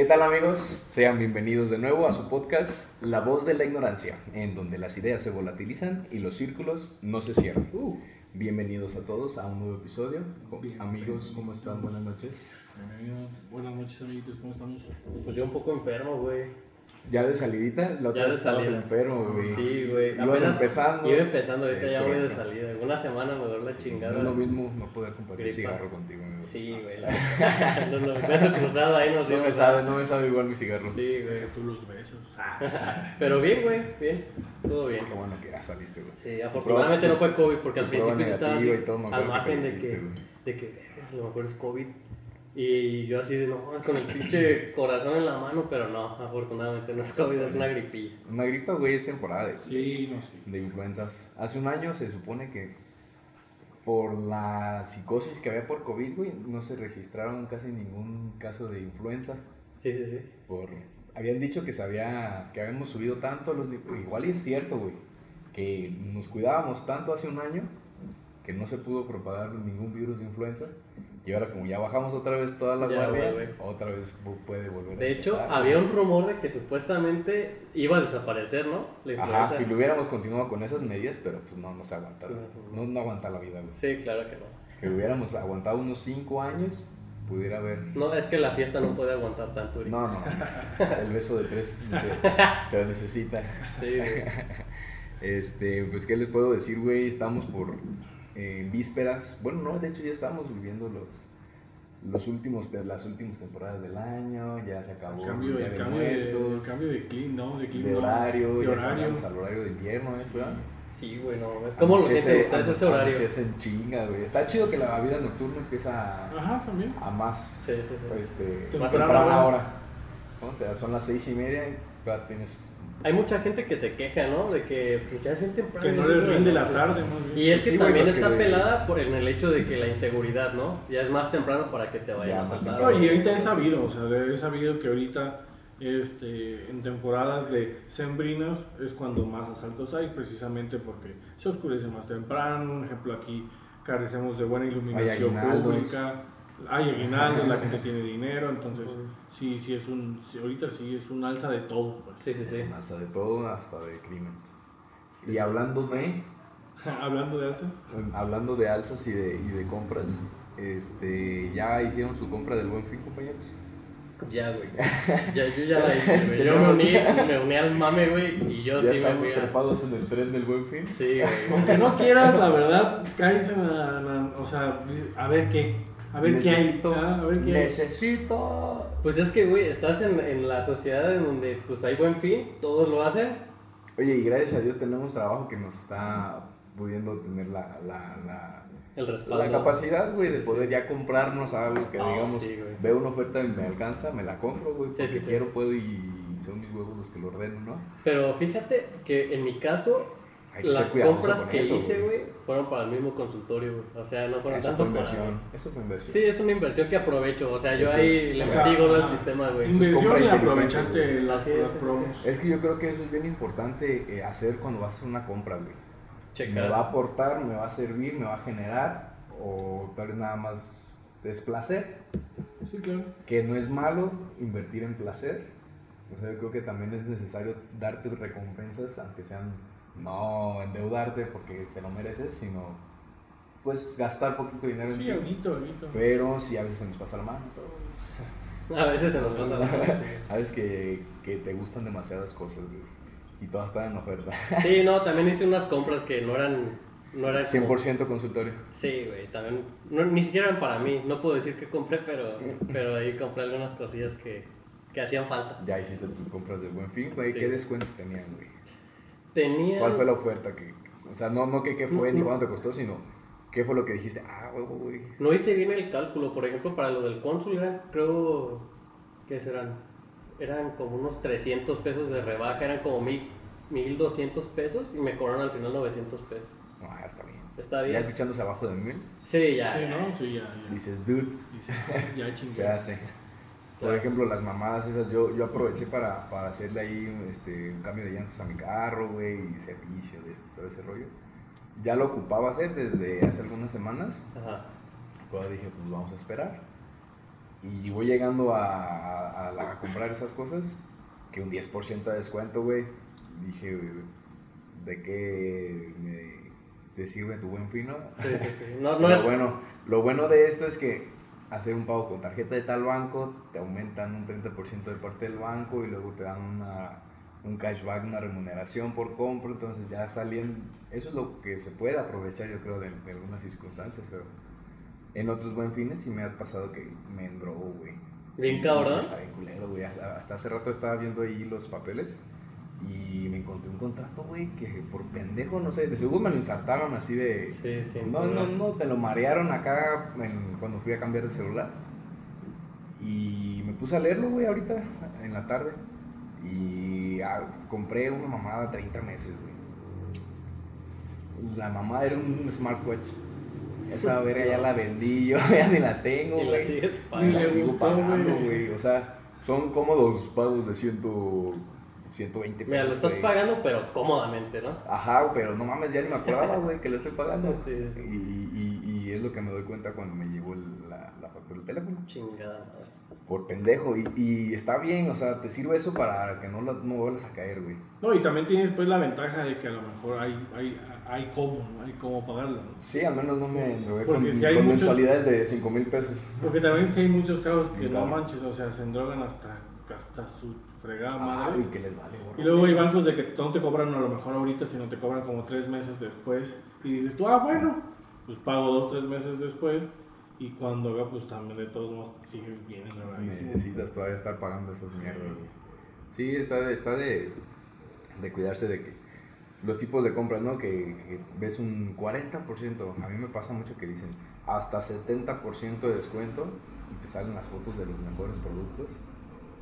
¿Qué tal amigos? Sean bienvenidos de nuevo a su podcast La voz de la ignorancia, en donde las ideas se volatilizan y los círculos no se cierran. Uh. Bienvenidos a todos a un nuevo episodio. Bien. amigos, ¿cómo están? Buenas noches. Buenas noches, amiguitos. ¿Cómo estamos? Pues yo un poco enfermo, güey. Ya de salidita, la otra Ya vez de estabas salida. enfermo, güey. Sí, güey. Ibas Apenas empezando. Iba empezando, ahorita Es ya voy de salida. Una semana me duele la No chingada. es lo mismo no poder compartir Gripa. cigarro contigo, amigo. Sí, güey. La... no, no, beso cruzado ahí nos No me sabe, no me sabe igual mi cigarro. Sí, güey. Tú los besos. Pero bien, güey. Bien. Todo bien. Qué bueno que ya saliste, güey. Sí, afortunadamente no fue COVID porque al principio sí estaba así, al margen de que, güey. de que, a lo mejor es COVID. Y yo así de, no, es con el pinche corazón en la mano, pero no, afortunadamente no es COVID, es una gripilla. Una gripa, güey, es temporada de, Sí, no sé. de influencias. Hace un año se supone que por la psicosis que había por COVID, güey, no se registraron casi ningún caso de influenza. Sí, sí, sí. Por... Habían dicho que, se había, que habíamos subido tanto los... Igual y es cierto, güey, que nos cuidábamos tanto hace un año que no se pudo propagar ningún virus de influenza. Y ahora como ya bajamos otra vez todas las Ya vuelve. otra vez pu- puede volver a De hecho, empezar, había un rumor de que supuestamente iba a desaparecer, ¿no? La Ajá, si lo hubiéramos continuado con esas medidas, pero pues no, no se aguanta. No, no aguanta la vida, güey. Sí, claro que no. Que hubiéramos aguantado unos 5 años, pudiera haber... No, es que la fiesta no puede aguantar tanto. ahorita. No, no, el beso de tres se, se necesita. Sí, güey. Este, pues, ¿qué les puedo decir, güey? Estamos por eh, vísperas. Bueno, no, de hecho ya estamos viviendo los, los últimos, las últimas temporadas del año. Ya se acabó El cambio, el de cambio, de, el Muertos, cambio de clima, ¿no? De, clima, de horario, De ya horario. llegamos al horario de invierno, ¿eh? Sí, güey, no. Es como lo sienten ustedes ese horario. en chinga, güey. Está chido que la vida nocturna empieza a, Ajá, también. a más, Sí, sí, sí. Este, Temprana más temprana hora. ¿no? O sea, son las seis y media y todavía tienes... Hay mucha gente que se queja, ¿no? De que pues, ya es bien temprano. Que no es les rinde la tarde, más bien. Y es que Sí, güey, también está pelada por en el hecho de que la inseguridad, ¿no? Ya es más temprano para que te Ya, vayan a. No, y ahorita he sabido, o sea, he sabido que ahorita este, en temporadas de sembrinas es cuando más asaltos hay, precisamente porque se oscurece más temprano. Un ejemplo, aquí carecemos de buena iluminación pública, hay aguinaldos, la gente tiene dinero, entonces sí, sí es un, sí, ahorita sí es un alza de todo. pues. Sí, sí, sí. Alza de todo hasta de crimen. Sí, y sí. hablando de, Hablando de alzas, hablando de alzas y de, y de compras, este, ¿ya hicieron su compra del buen fin, compañeros? Ya, güey. Ya, yo ya la hice, güey. Yo me uní, me uní al mame, güey, y yo ya sí me estamos fui trepados en el tren del buen fin. Sí, güey. aunque no quieras, la verdad, caes en la, la- o sea, a ver qué, a ver qué hay, Necesito- ah, a ver qué hay. Necesito. Pues es que, güey, estás en, en la sociedad en donde pues hay buen fin, todos lo hacen. Oye, y gracias a Dios tenemos trabajo que nos está pudiendo tener la, la, la, El respaldo. la capacidad, güey, Sí, de poder sí. ya comprarnos algo que Ah, digamos, sí, veo una oferta y me alcanza, me la compro, güey, porque sí, sí. quiero, puedo y son mis huevos los que lo ordeno, ¿no? Pero fíjate que en mi caso, Hay que ser las compras con que eso, hice, güey, fueron para el mismo consultorio, güey. O sea, no fueron Eso tanto para... inversión, eso fue inversión. Sí, es una inversión que aprovecho. O sea, yo Eso ahí es- le metí gol al sistema, güey. Inversión y aprovechaste las, es, las sí, sí, promos. sí. Es que yo creo que eso es bien importante eh, hacer cuando vas a hacer una compra, güey. Checar. Me va a aportar, me va a servir, me va a generar, o tal vez nada más es placer, Sí, claro. que no es malo invertir en placer. O sea, yo creo que también es necesario darte recompensas, aunque sean no endeudarte porque te lo mereces, sino pues gastar poquito dinero en Sí, alguito, alguito. Pero sí, a veces se nos pasa la mano. todo. A veces se nos pasa la mano, sí. Sabes que, que te gustan demasiadas cosas güey, y todas están en oferta. Sí, no, también hice unas compras que no eran... No eran como- 100% consultorio. Sí, güey, también... no- ni siquiera eran para mí. No puedo decir que compré, pero, pero ahí compré algunas cosillas que, que hacían falta. Ya hiciste tus compras de buen fin, güey. Sí. ¿Qué descuento tenían, güey? Tenía... ¿Cuál fue la oferta? que O sea, no, no que qué fue ni cuánto te costó, sino qué fue lo que dijiste. Ah, huevo, güey. No hice bien el cálculo, por ejemplo, para lo del cónsul eran, creo, ¿qué serán? Eran como unos 300 pesos de rebaja, eran como mil, 1200 pesos y me cobraron al final 900 pesos. No, ya está bien. ¿Está Ya bien? escuchándose abajo de mí, Sí, ya. Sí, ya. ¿no? Sí, ya, ya. dices, dude, Dices, ya chingué. se hace. Por ejemplo, las mamadas esas, yo, yo aproveché para, para hacerle ahí este, un cambio de llantas a mi carro, güey, y servicio, de este, todo ese rollo. Ya lo ocupaba hacer desde hace algunas semanas, Ajá. dije, pues vamos a esperar. Y voy llegando a, a- a la- a comprar esas cosas, que un 10% de descuento, güey. Dije, ¿de qué me, te sirve tu buen fino? Sí, sí, sí. No, no es... bueno, lo bueno de esto es que hacer un pago con tarjeta de tal banco, te aumentan un 30% de parte del banco y luego te dan una, un cashback, una remuneración por compra, entonces ya salen, eso es lo que se puede aprovechar yo creo de, de algunas circunstancias, pero en otros buen fines sí me ha pasado que me endrogo, güey. Bien cabrón. Está bien culero, güey. Hasta, hasta hace rato estaba viendo ahí los papeles y me encontré un contrato, güey, que por pendejo, no sé, de seguro me lo insertaron así de... Sí, sí. No, no, no, te lo marearon acá en- cuando fui a cambiar de celular. Y me puse a leerlo, güey, ahorita, en la tarde. Y ah, compré una mamada 30 meses, güey. La mamada era un smartwatch. Esa verga ya la vendí, yo ya ni la tengo, Y la güey. sigues Y la le sigo pagando, güey. güey. O sea, son cómodos pagos de ciento, 120 pesos. Mira, lo estás güey. pagando, pero cómodamente, ¿no? Ajá, pero no mames, ya ni me acordaba, güey, que lo estoy pagando. Sí, sí, sí. Y, y- y es lo que me doy cuenta cuando me llegó el- la, la factura del teléfono. Chingada madre. Por pendejo. Y, y está bien, o sea, te sirve eso para que no, la- no vuelvas a caer, güey. No, y también tienes pues la ventaja de que a lo mejor hay, hay, hay cómo, ¿no? hay cómo pagarla, ¿no? Sí, al menos no me Porque con, si hay con muchos- mensualidades de 5 mil pesos. Porque también sí hay muchos casos que no manches, o sea, se endrogan hasta, hasta su fregada Ah, madre. y que les vale. Y luego hay bancos de que no te cobran a lo mejor ahorita, sino te cobran como tres meses después. Y dices tú, ah, bueno, pues pago dos, tres meses después. Y cuando haga, pues también de todos modos sigues bien. Necesitas todavía estar pagando esas mierdas. Sí, está, está de, de cuidarse de que los tipos de compras, ¿no? Que, que ves un 40%, a mí me pasa mucho que dicen hasta 70% de descuento y te salen las fotos de los mejores productos.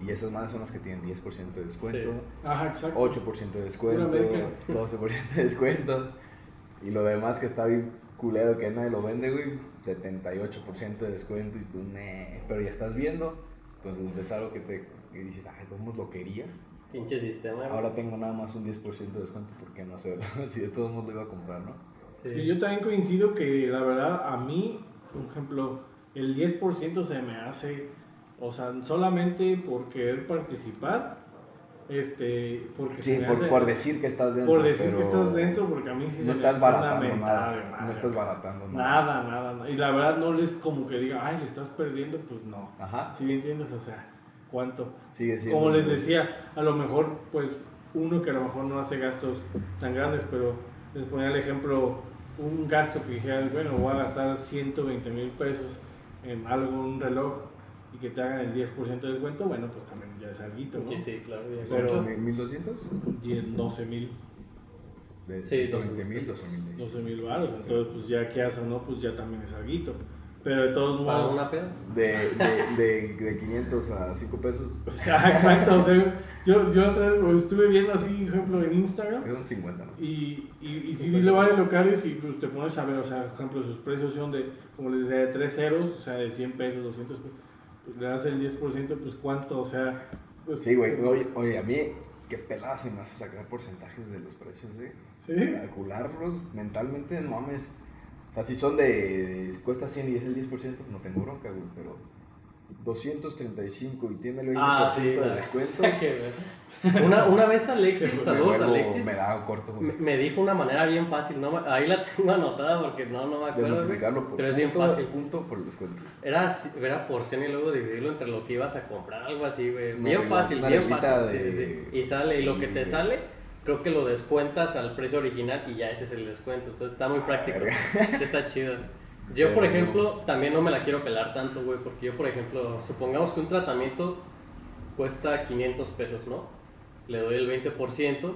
Y esas madres son las que tienen 10% de descuento, Sí. Ajá, exacto. 8% de descuento, Pura América. 12% de descuento. Y lo demás que está bien culero que nadie lo vende, güey, 78% de descuento y tú, "Neh", pero ya estás viendo. Entonces ves algo que te que dices, ay, ¿cómo lo quería? Pinche sistema. Ahora tengo nada más un 10% de descuento porque no sé, si de todos modos lo iba a comprar, ¿no? Sí. Sí, yo también coincido que la verdad a mí, por ejemplo, el 10% se me hace, o sea, solamente por querer participar, este, porque Sí, me por, hace- por decir que estás dentro. por decir que estás dentro, porque a mí sí No se me estás una baratando de nada. madre, No estás baratando Nada, nada, nada. Y la verdad no les como que diga, ay, le estás perdiendo, pues no. Ajá. ¿Sí me entiendes? O sea, ¿cuánto? Sigue siendo. Como les decía, a lo mejor, pues, uno que a lo mejor no hace gastos tan grandes, pero les ponía el ejemplo, un gasto que dijera, bueno, voy a gastar 120 mil pesos en algo, un reloj, y que te hagan el 10% de descuento, bueno, pues también ya es algo, ¿no? Sí, sí, claro. ya es Pero- mucho. ¿Mil- ¿1200? 10, 12 mil, De Sí, 120 mil, 12 mil. 12 mil baros, entonces pues ya que haces, ¿no? Pues ya también es algo. Pero de todos Para modos... una peda. De, de, de, de 500 a 5 pesos, O sea, exacto, o sea, yo, yo otra vez, pues, estuve viendo así, por ejemplo, en Instagram, son 50, ¿no? Y, y, y si vi varios locales y pues te pones a ver, o sea, por ejemplo, sus precios son de, como les decía, de 3 ceros, o sea, de 100 pesos, 200 pesos, le das el 10%, pues cuánto, o sea... Pues, Sí, güey. Oye, oye, a mí, qué pelada se me hace sacar porcentajes de los precios, ¿eh? ¿Sí? Calcularlos mentalmente, no mames. O sea, si son de. cuesta 100 y es el 10%, pues no tengo bronca, güey. Pero 235 y tiene el 20% Ah, sí, de descuento. Una, una vez Alexis, saludos Alexis, Me da corto, me, güey. me dijo una manera bien fácil, no, ahí la tengo anotada porque no, no me acuerdo, por pero es bien fácil. punto por el descuento. Era, era porción y luego dividirlo entre lo que ibas a comprar, algo así, güey. Bien fácil, bien fácil. sí, de- sí, sí. Y sale, y lo que te sale, creo que lo descuentas al precio original y ya ese es el descuento. Entonces está muy práctico. Sí, está chido. Yo, por ejemplo, también no me la quiero pelar tanto, güey, porque yo, por ejemplo, supongamos que un tratamiento cuesta 500 pesos, ¿no? Le doy el 20%,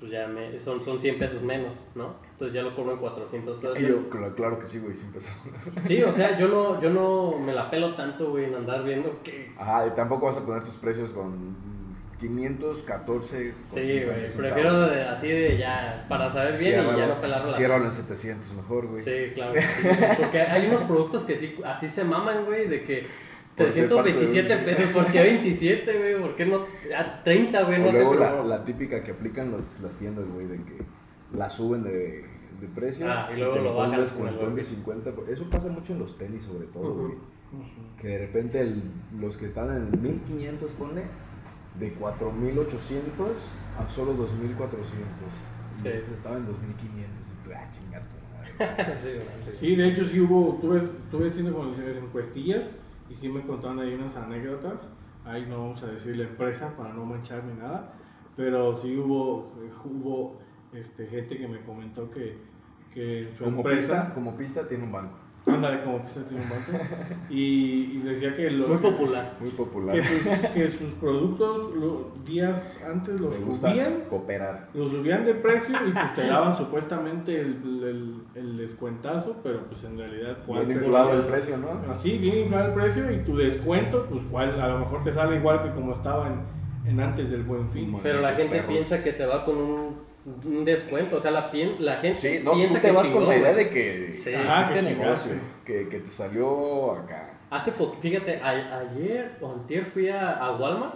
pues ya me, son, son 100 pesos menos, ¿no? Entonces ya lo cobro en 400 pesos. Y yo, claro, claro que sí, güey, sin pesos. Sí, o sea, yo no, yo no me la pelo tanto, güey, en andar viendo que... Ajá, y tampoco vas a poner tus precios con 514. con Sí, 50 güey, prefiero de- así de ya, para saber bien y ya no pelarlo. la- Ciérralo en 700 mejor, güey. Sí, claro sí, porque hay unos productos que sí, así se maman, güey, de que ¿Por qué 327 parte de- pesos, ¿por qué 27, güey? ¿Por qué no? A 30, güey, no o sé, luego pero... la, la típica que aplican los, las tiendas, güey, de que la suben de, de precio Ah, y luego te lo bajan con el de 50. Eso pasa mucho en los tenis, sobre todo, Ujú. güey. Que de repente el- los que están en el 1500, ponle, de 4800 a solo 2400. Sí. Y Estaba en 2500 y tú, ah, chinga tu madre. sí, sí. Sí, de hecho sí hubo, tuve, tuve haciendo con las encuestillas y sí me contaron ahí unas anécdotas. Ahí no vamos a decir la empresa para no manchar ni nada, pero sí hubo, hubo este, gente que me comentó que, que su Como empresa, pista, como pista tiene un banco. Ándale como un banco, y, y decía que, lo, Muy popular. Muy popular. que, sus, que sus productos lo- días antes los subían cooperar. lo subían de precio y pues te daban supuestamente el, el, el descuentazo, pero pues en realidad Bien Pero- inflado el precio, ¿no? Así, bien inflado el precio y tu descuento, pues cuál, a lo mejor te sale igual que como estaba en, en antes del buen fin. Pero la gente perros. piensa que se va con un, un descuento. O sea, la, pien- la gente Sí, no, piensa tú te que vas chingón, con la idea de que Sí. Que negocio, que, que te salió acá. Hace poco, fíjate, a- ayer o antier fui a, a Walmart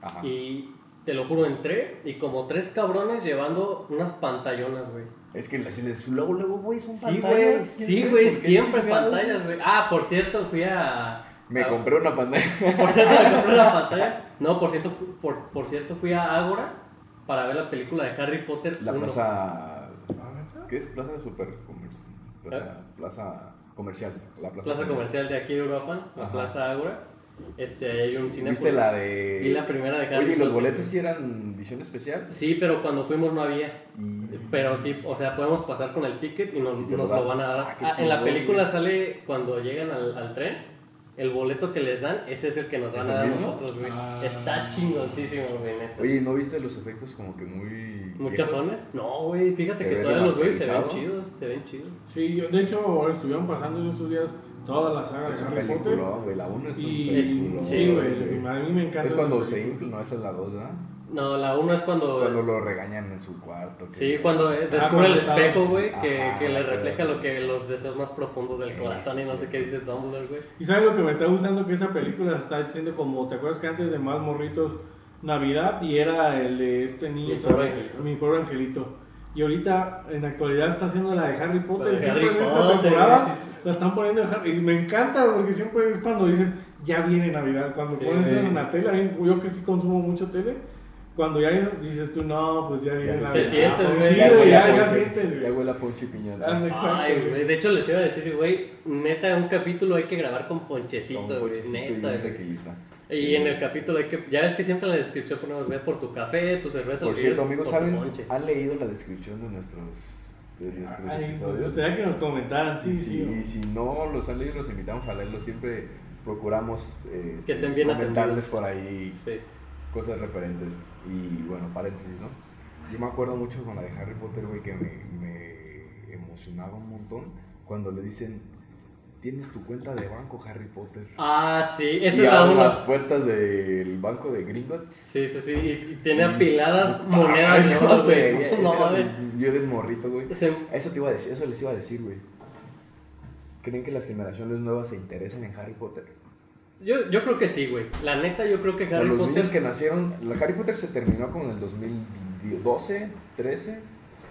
Ajá. y te lo juro, entré y como tres cabrones llevando unas pantallonas, güey. Es que les, luego, luego, güey, son Sí, pantallas, güey, quién sí, güey, siempre pantallas, güey. Ah, por cierto, fui a... Me a- compré una pantalla. Por cierto, me compré la pantalla. No, por cierto, por, por cierto, fui a Ágora para ver la película de Harry Potter La 1. plaza. ¿Ah? ¿Qué es? Plaza super comercial. Plaza, plaza comercial. La plaza, Plaza comercial de aquí de Europa, la Ajá. Plaza Ágora. Este, hay un cine. ¿Viste la de.? Vi la primera de Harry Oye, ¿y los Potter. boletos sí eran edición especial? Sí, pero cuando fuimos no había. Y. Pero sí, o sea, podemos pasar con el ticket y nos, Y nos lo van a dar. Ah, Ah, en la película sale cuando llegan al, al tren, el boleto que les dan, ese es el que nos ¿Es van a dar mismo? nosotros, güey. Ah. Está chingoncísimo, güey, neta. Oye, ¿no viste los efectos como que muy. ¿Muy chafones? No, güey, fíjate Se que todavía los veo y se ven chidos, se ven chidos. Sí, yo- de hecho estuvieron pasando en estos días toda la saga Es de Harry Potter. película, güey. La 1 es un Y película. sí, güey, a mí me encanta. Es cuando se infla, no, esa es la 2, ¿verdad? No, la uno es cuando... Cuando lo regañan en su cuarto. que- Sí, cuando eh, descubre cuando el espejo, güey, que, Ajá, que le pero- refleja lo que los deseos más profundos del corazón y no sé qué dice Dumbledore, güey. Y sabes lo que me está gustando que esa película está haciendo como, ¿te acuerdas que antes de más morritos Navidad y era el de este niño Mi pobre angelito. mi pobre angelito. Y ahorita en la actualidad está haciendo la de Harry Potter, siempre Harry en esta Potter, temporada sí, la están poniendo en Harry y me encanta porque siempre es cuando dices ya viene Navidad, cuando Sí. pones en la tele, a mí- yo que sí consumo mucho tele, cuando ya dices tú no, pues ya viene Ya Navidad. se sientes, güey. Sí, Ya güey, ya, ya sientes, Ya güey. huele a ponche y piñata. Ah, Ay, güey. de hecho les iba a decir, güey, neta, un capítulo hay que grabar con ponchecito, güey, y neta, güey. Y en el capítulo hay que, ya ves que siempre en la descripción ponemos, ve por tu café, tu cerveza, Por cierto, amigos, por ¿saben? ¿Han leído la descripción de nuestros, de nuestros Ay, pues episodios? gustaría que nos comentaran, sí, Y sí. si, si no los han leído, los invitamos a leerlos. Siempre procuramos eh, Que estén bien comentarles atendidos. por ahí Sí. Cosas referentes. Y bueno, paréntesis, ¿no? Yo me acuerdo mucho con la de Harry Potter, güey, que me, me emocionaba un montón cuando le dicen, tienes tu cuenta de banco, Harry Potter. Ah, sí, esa y es la abren las puertas del banco de Gringotts. Sí, sí, sí, y, y tiene apiladas Puta monedas de oro, güey. No, mi- Yo del morrito, güey. Eso te iba a decir, eso les iba a decir, güey. ¿Creen que las generaciones nuevas se interesan en Harry Potter? Yo, yo creo que sí, güey. La neta, yo creo que O sea, Harry los Potter, niños que nacieron, Harry Potter se terminó como en el 2012, 13.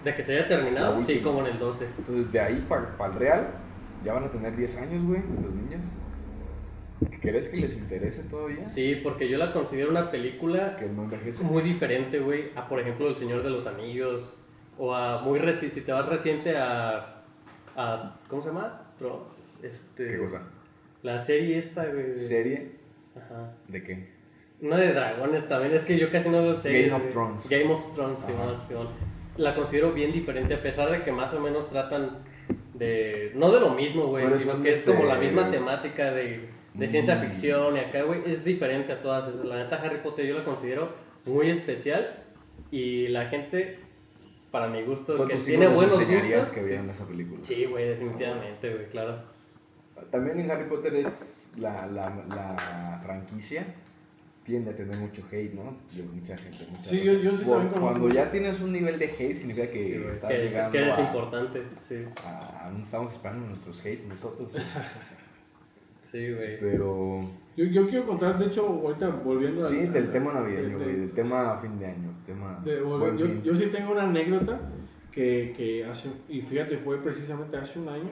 de que se haya terminado, sí, como en el 12. Entonces de ahí para el Real ya van a tener 10 años, güey, los niños. ¿Crees que les interese todavía? Sí, porque yo la considero una película Que no muy diferente, güey, a por ejemplo El Señor de los Anillos o a muy reci si te vas reciente a, a ¿cómo se llama? Este, ¿Qué cosa? La serie esta, güey. ¿Serie? Ajá. ¿De qué? Una de dragones también, es que yo casi no veo series. Game of güey. Thrones. Game of Thrones. Simón, Simón. La considero bien diferente, a pesar de que más o menos tratan de. No de lo mismo, güey, Pero sino que es como la misma temática de, de ciencia Mm. ficción y acá, güey. Es diferente a todas esas. La neta, Harry Potter yo la considero muy especial y la gente, para mi gusto, ¿Tú a que tiene buenos gustos. que vieran esa película? Sí, güey, definitivamente, güey, claro. También en Harry Potter es la, la, la franquicia tiende a tener mucho hate, ¿no? De mucha gente. mucha Sí, yo- yo sí Por- también. Cuando ya tienes un nivel de hate, significa que Sí, estás Que, es- llegando que eres a, importante, sí. a- aún estamos esperando nuestros hates nosotros. Sí, güey. Pero Yo, yo quiero contar, de hecho, ahorita volviendo sí, al- del al- tema navideño, de- güey, del tema fin de año, tema de- buen yo, yo sí tengo una anécdota que, que hace, y fíjate, fue precisamente hace un año.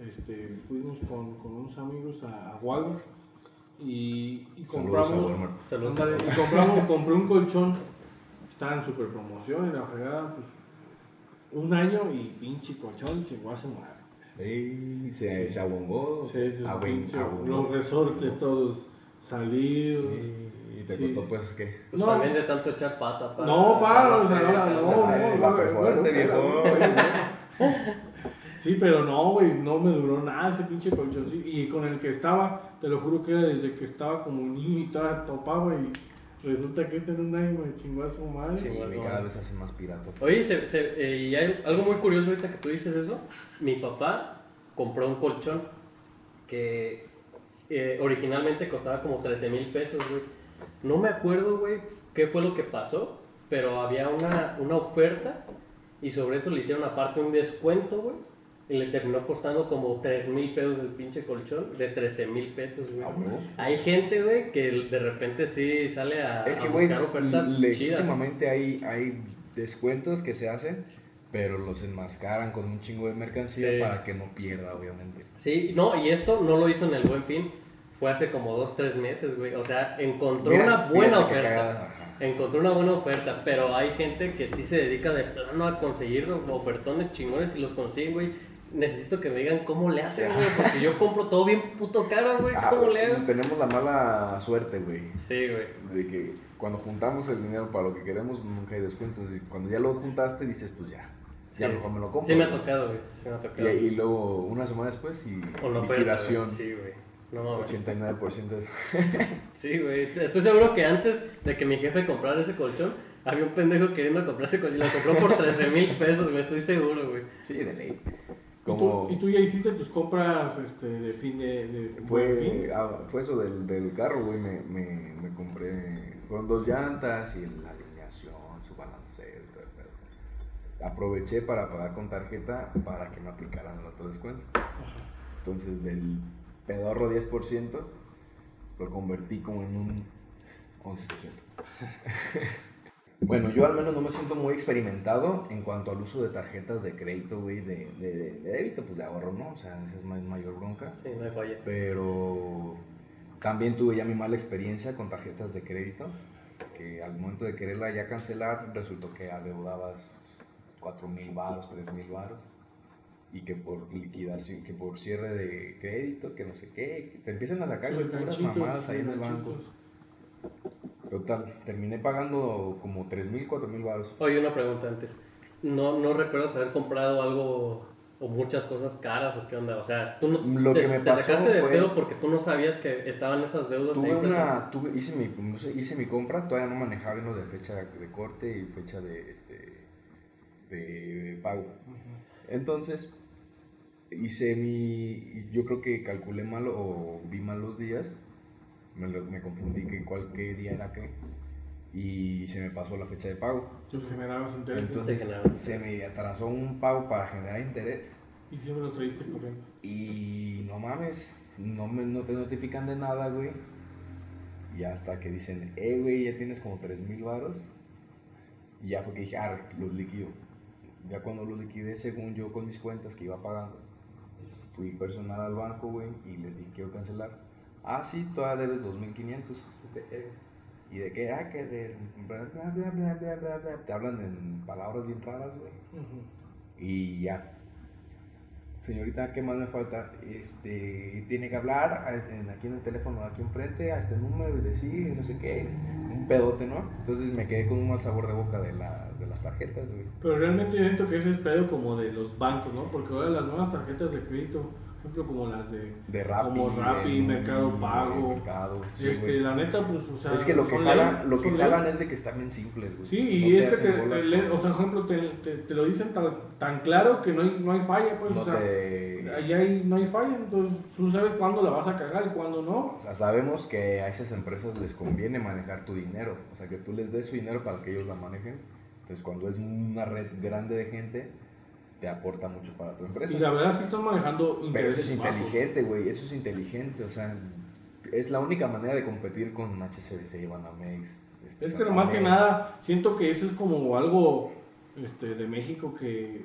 Este, fuimos con, con unos amigos a, a Walmart y, y Saludos a compramos, Walmart. Saludos. ándale, y compramos, compré un colchón, estaba en super promoción y la fregada, pues un año y pinche colchón, chingó a madre. Ey, se. Sí, sí, sí, pinche- los resortes todos salidos. Y te Sí, costó sí. pues qué. Pues No. también de tanto echar pata. para- No, para, o sea, para- ahora no, no, no, perforaste, bueno, viejo. bueno, Sí, pero no, güey, no me duró nada ese pinche colchón. sí, Y con el que estaba, te lo juro que era desde que estaba como niño y todavía topaba y resulta que este en un año me chingó a su madre. Sí. Y más cada vez hacen más pirata. Oye, se- se- eh, y hay algo muy curioso ahorita que tú dices eso. Mi papá compró un colchón que eh, originalmente costaba como 13 mil pesos, güey. No me acuerdo, güey, qué fue lo que pasó, pero había una, una oferta y sobre eso le hicieron aparte un descuento, güey. Y le terminó costando como 3 mil pesos el pinche colchón, de 13 mil pesos, güey. Vámonos. Hay gente, güey, que de repente sí sale a, Es que, a buscar ofertas chidas. hay, hay descuentos que se hacen, pero los enmascaran con un chingo de mercancía Sí. para que no pierda, obviamente. Sí, no, y esto no lo hizo en el Buen Fin. Fue hace como dos, tres meses, güey. O sea, encontró Mira, una buena oferta. Encontró una buena oferta, pero hay gente que sí se dedica de plano a conseguir ofertones chingones y los consiguen, güey. Necesito que me digan cómo le hacen, güey, porque yo compro todo bien puto caro, güey. Ah, ¿Cómo le hago? Tenemos la mala suerte, güey. Sí, güey. De que cuando juntamos el dinero para lo que queremos, nunca hay descuentos. Y cuando ya lo juntaste, dices, pues ya. Ya Sí. mejor me lo compro. Sí me ha tocado, güey. Sí me ha Y, tocado. y luego, una semana después, y Con la oferta, liquidación. güey. Sí, güey. No mames. 89% es... Sí, güey. Estoy seguro que antes de que mi jefe comprara ese colchón, había un pendejo queriendo comprar ese colchón. y Lo compró por 13 mil pesos, güey. Estoy seguro, güey. Sí, de ley. ¿Y, tú, y tú ya hiciste tus compras este, de fin de, de buen fin? Fue, ah, fue eso del, del carro, güey. Me, me, me compré. Fueron dos llantas y la alineación, su balanceo y todo el pedo. Aproveché para pagar con tarjeta para que me aplicaran el otro descuento. Entonces, del pedorro 10%, lo convertí como en un 11%. Bueno, yo al menos no me siento muy experimentado en cuanto al uso de tarjetas de crédito, güey, de, de, de- de débito, pues de ahorro, ¿no? O sea, esa es ma- mayor bronca. Sí, no hay falla. Pero también tuve ya mi mala experiencia con tarjetas de crédito, que al momento de quererla ya cancelar, resultó que adeudabas 4 mil baros, 3 mil baros, y que por liquidación, que por cierre de crédito, que no sé qué, que te empiezan a sacar puras mamadas ahí en el banco. Total, terminé pagando como 3 mil, 4 mil baros. Oye, una pregunta antes. ¿No, ¿No recuerdas haber comprado algo o muchas cosas caras o qué onda? O sea, tú no, Lo te, que me te pasó sacaste de fue- pedo porque tú no sabías que estaban esas deudas ahí Tuve una, tuve, hice, mi, no sé, hice mi compra, todavía no manejaba lo de fecha de corte y fecha de, este, de pago. Entonces, hice mi, yo creo que calculé mal o vi mal los días, me, lo- me confundí que cuál qué día era qué, y se me pasó la fecha de pago. Tú generabas interés Entonces, se me atrasó un pago para generar interés. y siempre lo traíste corriendo. Y no mames, no, me, no te notifican de nada, güey. Y hasta que dicen, eh, güey, ya tienes como 3 mil varos. Y ya fue que dije, ah, los liquido. Ya cuando los liquidé, según yo con mis cuentas que iba pagando, fui personal al banco, güey, y les dije, quiero cancelar. Ah, sí, todavía debes 2500. ¿Y de qué? Ah, que de. Bla, bla, bla, bla, bla, bla, bla. Te hablan en palabras bien raras, güey. Y ya. Señorita, ¿qué más me falta? Este, tiene que hablar aquí en el teléfono aquí enfrente a este número y decir no sé qué. Un pedote, ¿no? Entonces me quedé con un mal sabor de boca de, la, de las tarjetas, güey. Pero realmente yo siento que ese es pedo como de los bancos, ¿no? Porque ahora las nuevas tarjetas de crédito, por ejemplo, como las de... De Rappi. Como Rappi, en- Mercado Pago. Mercado, sí, este, güey. la neta, pues, o sea... es que lo que jalan, lo que jalan es de que están bien simples, güey. Sí, No y es que te, te o sea, por ejemplo, te, te, te lo dicen tan, tan claro que no hay, no hay falla, pues, no o sea, ahí hay- no hay falla, entonces tú sabes cuándo la vas a cagar y cuándo no. O sea, sabemos que a esas empresas les conviene manejar tu dinero, o sea, que tú les des su dinero para que ellos la manejen. Entonces, cuando es una red grande de gente, te aporta mucho para tu empresa. Y la verdad sí están manejando Pero eso intereses es inteligente, güey, eso es inteligente, o sea, es la única manera de competir con HSBC, Banamex. este, Es que nomás que nada, siento que eso es como algo este, de México que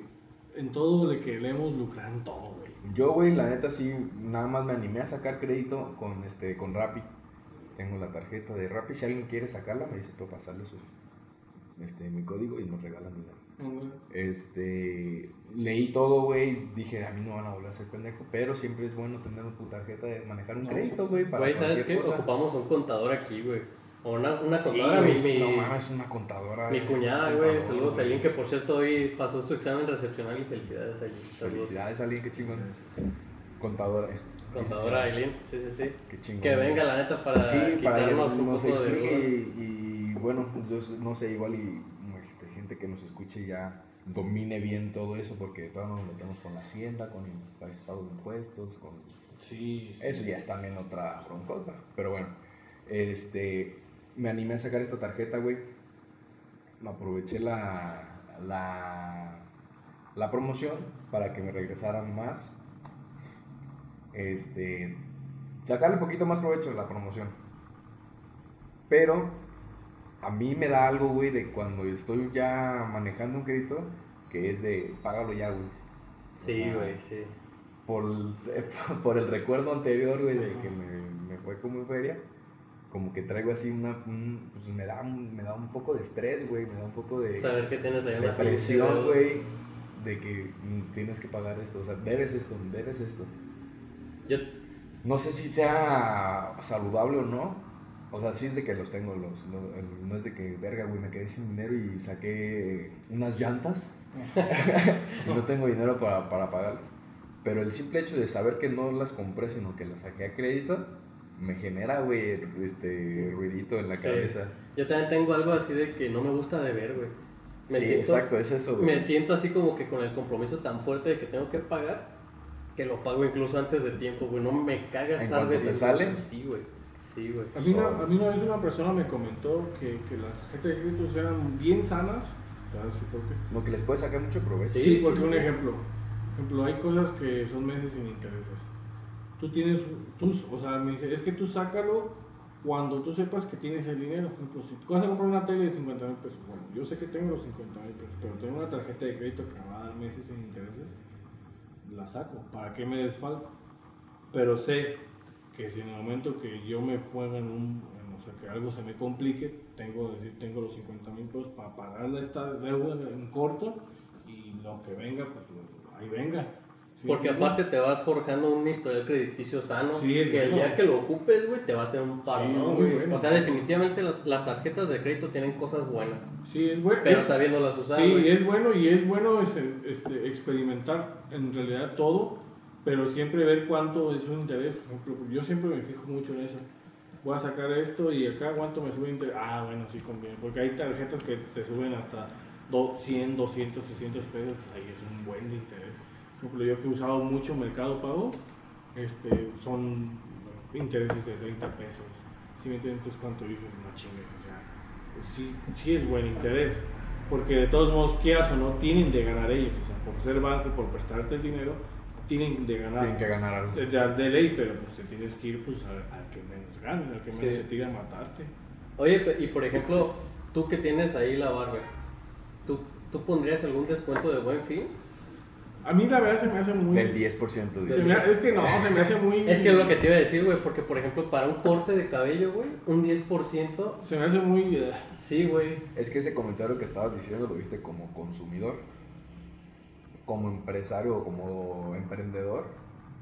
en todo le queremos lucrar en todo, güey. Yo, güey, la neta sí, nada más me animé a sacar crédito con, este, con Rappi. Tengo la tarjeta de Rappi, si alguien quiere sacarla, me dice, puedo pasarle su, este, mi código y nos regalan dinero. Este, leí todo, güey, dije, a mí no van a volver a ser pendejo, pero siempre es bueno tener tu tarjeta de manejar un No, crédito, güey, para Güey, ¿sabes qué? cosa. Ocupamos un contador aquí, güey. O una, una contadora, mi, mi, no mames, una contadora. mi eh, cuñada, güey. Saludos a alguien que, por cierto, hoy pasó su examen recepcional y felicidades a. Saludos. Felicidades, alguien, qué chingón. Contadora. eh. Contadora Aileen, sí, sí, sí. Qué chingón. Que venga, la neta, para sí, para que quitarnos un poco de dudas. y, y, bueno, yo no sé, igual y gente que nos escuche ya domine bien todo eso porque todavía nos metemos con la hacienda, con el estado de impuestos, con Sí, sí. eso ya es también otra broncota. Pero bueno, este, me animé a sacar esta tarjeta, güey. Aproveché la, la, la promoción para que me regresaran más. Este, sacarle un poquito más provecho a la promoción. Pero a mí me da algo, güey, de cuando estoy ya manejando un crédito, que es de págalo ya, güey. Sí, O sea, güey, sí. por el, por el recuerdo anterior, güey, de que me, me fue como en feria, como que traigo así una, un- pues me da, un, me da un poco de estrés, güey, me da un poco de, Saber que tienes ahí de presión, güey, de que tienes que pagar esto, o sea, debes esto, debes esto. Yo, No sé si sea saludable o no, o sea, sí es de que los tengo, los, los- no es de que, verga, güey, me quedé sin dinero y saqué unas llantas y no tengo dinero para, para pagar. Pero el simple hecho de saber que no las compré, sino que las saqué a crédito, me genera, güey, este ruidito en la Sí. cabeza. yo también tengo algo así de que no me gusta deber, güey. Me sí, siento, exacto, es eso, güey. Me siento así como que con el compromiso tan fuerte de que tengo que pagar, que lo pago incluso antes de tiempo, güey. No me caga ¿En estar debiendo, sale? Sí, güey. Sí, güey. A mí, una, a mí una vez una persona me comentó que, que las tarjetas de crédito eran bien sanas. Por qué. Lo que les puede sacar mucho provecho. Sí, Sí, porque sí, un sí. ejemplo. Ejemplo, hay cosas que son meses sin intereses. Tú tienes, tú, o sea, me dice, es que tú sácalo cuando tú sepas que tienes el dinero. Por ejemplo, si tú vas a comprar una tele de 50 mil pesos, bueno, yo sé que tengo los 50 mil pesos, pero tengo una tarjeta de crédito que me va a dar meses sin intereses, la saco. ¿Para qué me desfalco? Pero sé que si en el momento que yo me ponga en un, en, o sea, que algo se me complique, tengo, decir, tengo los 50 mil pesos para pagar esta deuda en corto y lo que venga, pues ahí venga. ¿Sí Porque aparte te vas forjando un historial crediticio sano, Sí, que el día que lo ocupes, güey, te va a hacer un paro, Sí, ¿no, muy güey? bueno. O sea, definitivamente la- las tarjetas de crédito tienen cosas buenas, Sí, es bueno. pero es- sabiéndolas usar, Sí, güey. es bueno y es bueno este, este, experimentar en realidad todo, pero siempre ver cuánto es un interés. Yo siempre me fijo mucho en eso. Voy a sacar esto y acá cuánto me sube interés. Ah, bueno, sí conviene, porque hay tarjetas que se suben hasta do- 100, 200, 300 pesos, pues ahí es un buen interés. Por ejemplo, yo que he usado mucho Mercado Pago, este, son intereses de 30 pesos. Si me entiendes, entonces cuánto dices, no chingues, o sea, sí, sí es buen interés, porque de todos modos, quieras o no, tienen de ganar ellos, o sea, por ser banco, por prestarte el dinero, tienen de ganar. Tienen que ganar algo. De, de- ley, pero pues te tienes que ir pues, al, al que menos gane, al que Sí. menos se tire a matarte. Oye, y por ejemplo, tú que tienes ahí la barba, ¿tú, ¿tú pondrías algún descuento de buen fin? A mí la verdad se me hace muy... Del 10%. se me hace- es que no, se me hace muy... Es que es lo que te iba a decir, güey, porque por ejemplo, para un corte de cabello, güey, un 10%, Se me hace muy... eh, sí, güey. Es que ese comentario que estabas diciendo lo viste como consumidor, como empresario o como emprendedor,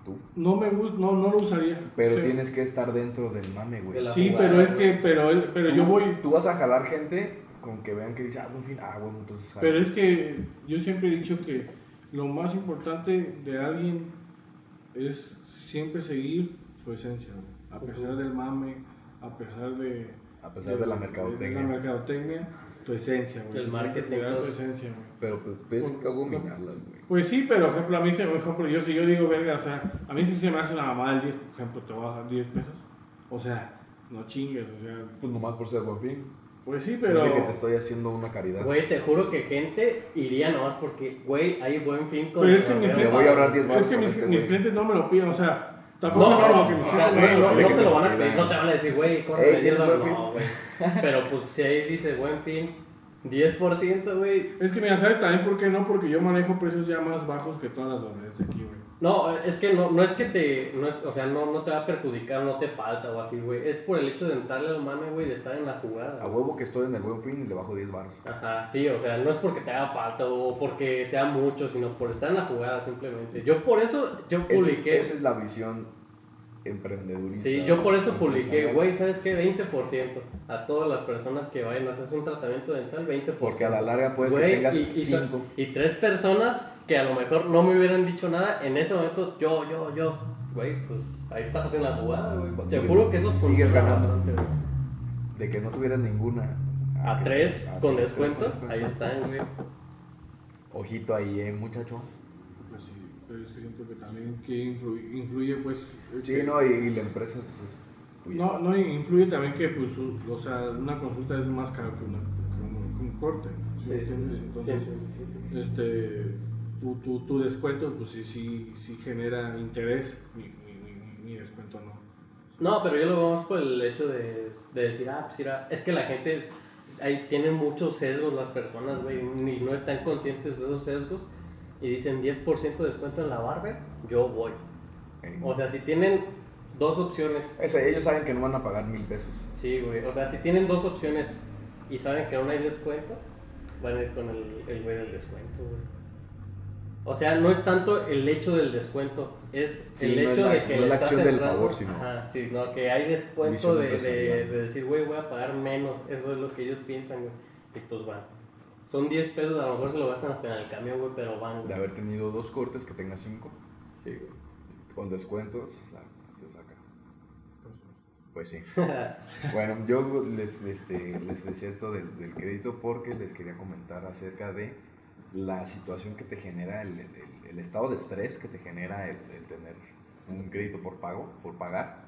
tú. no me gusta, no, no lo usaría. Pero Sí. tienes que estar dentro del mame, güey. De Sí, jugada, pero es güey. que, pero, pero yo Tú- voy... Tú vas a jalar gente con que vean que dice, ah, buen fin, ah, bueno, entonces jala. Pero es que yo siempre he dicho que lo más importante de alguien es siempre seguir su esencia, güey. a pesar del mame, a pesar de... A pesar de la mercadotecnia. De la mercadotecnia, tu esencia, güey. Del marketing, tu esencia, güey. Pero pues tienes que dominarlas, güey. Pues sí, pero por ejemplo, a mí, se, por ejemplo, yo si yo digo, verga, o sea, a mí sí se me hace una mamada el 10, por ejemplo, te voy a dar 10 pesos. O sea, no chingues, o sea, Pues nomás por ser buen fin. pues sí, Pero... pero... que te estoy haciendo una caridad. Güey, te juro que gente iría nomás porque, güey, hay buen fin con Pero es que mis Le voy a ahorrar 10 Es baros que mis, este mis clientes no me lo piden, o sea, tampoco no, no, no, no que te lo van a pedir, no te van a decir, güey, Ey, córrele 10 ¿tienes dólares. buen fin? No, güey. Pero pues si ahí dice buen fin, 10%, güey. Es que mira, ¿sabes también por qué no? Porque yo manejo precios ya más bajos que todas las dólares de aquí, güey. No, es que no, no es que te, no es, o sea, no, no te va a perjudicar, no te falta o así, güey. Es por el hecho de entrarle al mame, güey, de estar en la jugada. A huevo que estoy en el buen fin y le bajo 10 baros. Ajá, sí, o sea, no es porque te haga falta o porque sea mucho, sino por estar en la jugada simplemente. Yo por eso, yo Ese- publiqué, esa es la visión emprendedurista. sí, yo por eso publiqué, güey, ¿sabes qué? 20% a todas las personas que vayan a hacerse un tratamiento dental, 20%. Porque a la larga puede que tengas y, y son- 5. y tres personas que a lo mejor no me hubieran dicho nada, en ese momento yo, yo, yo, güey, pues ahí estamos en la jugada, güey. Te juro que eso sigues ganando. bastante, güey. De que no tuvieras ninguna. A que- tres a con tres, descuentos, con ahí están, güey. Ojito ahí, eh, muchacho. Pues sí, pero es que siento que también que influye, influye pues... Sí, que- no, y, y la empresa, pues es. No, no, influye también que, pues, o sea, una consulta es más cara que, una, que un, que un corte. ¿sí me entiendes? Entonces, sí, sí, sí. este, tu, tu, tu descuento, pues sí, sí, sí genera interés, mi, mi, mi, mi descuento no. No, pero yo lo veo más por el hecho de, de decir, ah, pues mira, es que la gente es- ahí tienen muchos sesgos las personas, güey, y no están conscientes de esos sesgos y dicen 10% de descuento en la barber, yo voy. O sea, si tienen dos opciones, Eso, ellos saben que no van a pagar mil pesos. sí, güey, o sea, si tienen dos opciones y saben que aún hay descuento, van a ir con el, el güey del descuento, güey. O sea, no es tanto el hecho del descuento, es Sí, el no es hecho la- de que no le es la estás acción del favor, sino- Ajá, sí, no, que hay descuento de, de, de decir, güey, voy a pagar menos, eso es lo que ellos piensan, güey, y pues van. Son 10 pesos, a lo mejor se lo gastan hasta en el camión, güey, pero van, De güey. haber tenido dos cortes, que tenga cinco. Sí, güey. Con descuentos, se saca. Se saca. Pues sí. Bueno, yo les, este, les decía esto del, del crédito porque les quería comentar acerca de la situación que te genera, el, el- el estado de estrés que te genera el, el tener un crédito por pago, por pagar.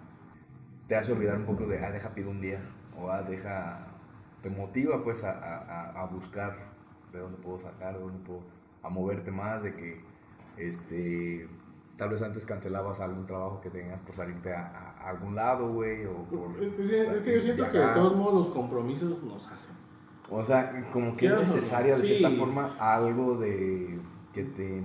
Te hace olvidar un poco de, ah, deja pido un día, o ah, deja, te motiva pues a, a- a- a buscar de dónde puedo sacar, de dónde puedo, a moverte más, de que, este, tal vez antes cancelabas algún trabajo que tenías por salirte a, algún lado, güey, o por... Es, es- es que yo siento que de todos modos los compromisos nos hacen. O sea, como que es Quieras o no, necesaria de sí. cierta forma algo de que te,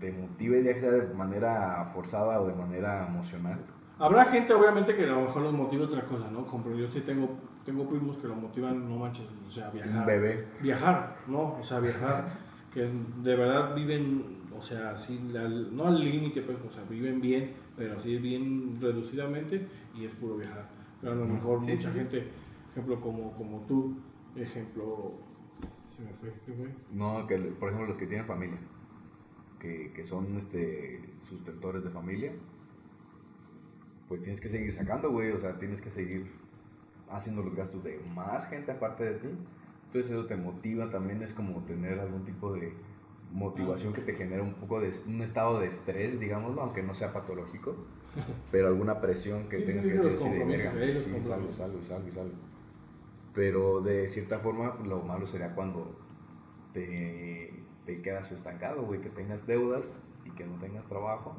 te motive, ya sea de manera forzada o de manera emocional. Habrá gente, obviamente, que a lo mejor los motiva otra cosa, ¿no? Como yo sí tengo, tengo primos que lo motivan, no manches, o sea, viajar. Un bebé. Viajar, ¿no? O sea, viajar, que de verdad viven, o sea, así, al- no al límite, pues, o sea, viven bien, pero sí bien reducidamente y es puro viajar. Pero a lo mejor Sí, mucha sí. gente, ejemplo como, como tú, ejemplo, se me fue, ¿qué fue? No, que por ejemplo los que tienen familia, que, que son este, sustentores de familia, pues tienes que seguir sacando, güey, o sea, tienes que seguir haciendo los gastos de más gente aparte de ti. Entonces eso te motiva también, es como tener algún tipo de motivación que te genera un poco de un estado de estrés, digámoslo, aunque no sea patológico, pero alguna presión que Sí, tengas sí, que sí, hacer así de verga, eh, los sí, salgo, Pero de cierta forma lo malo sería cuando te, te quedas estancado, güey, que tengas deudas y que no tengas trabajo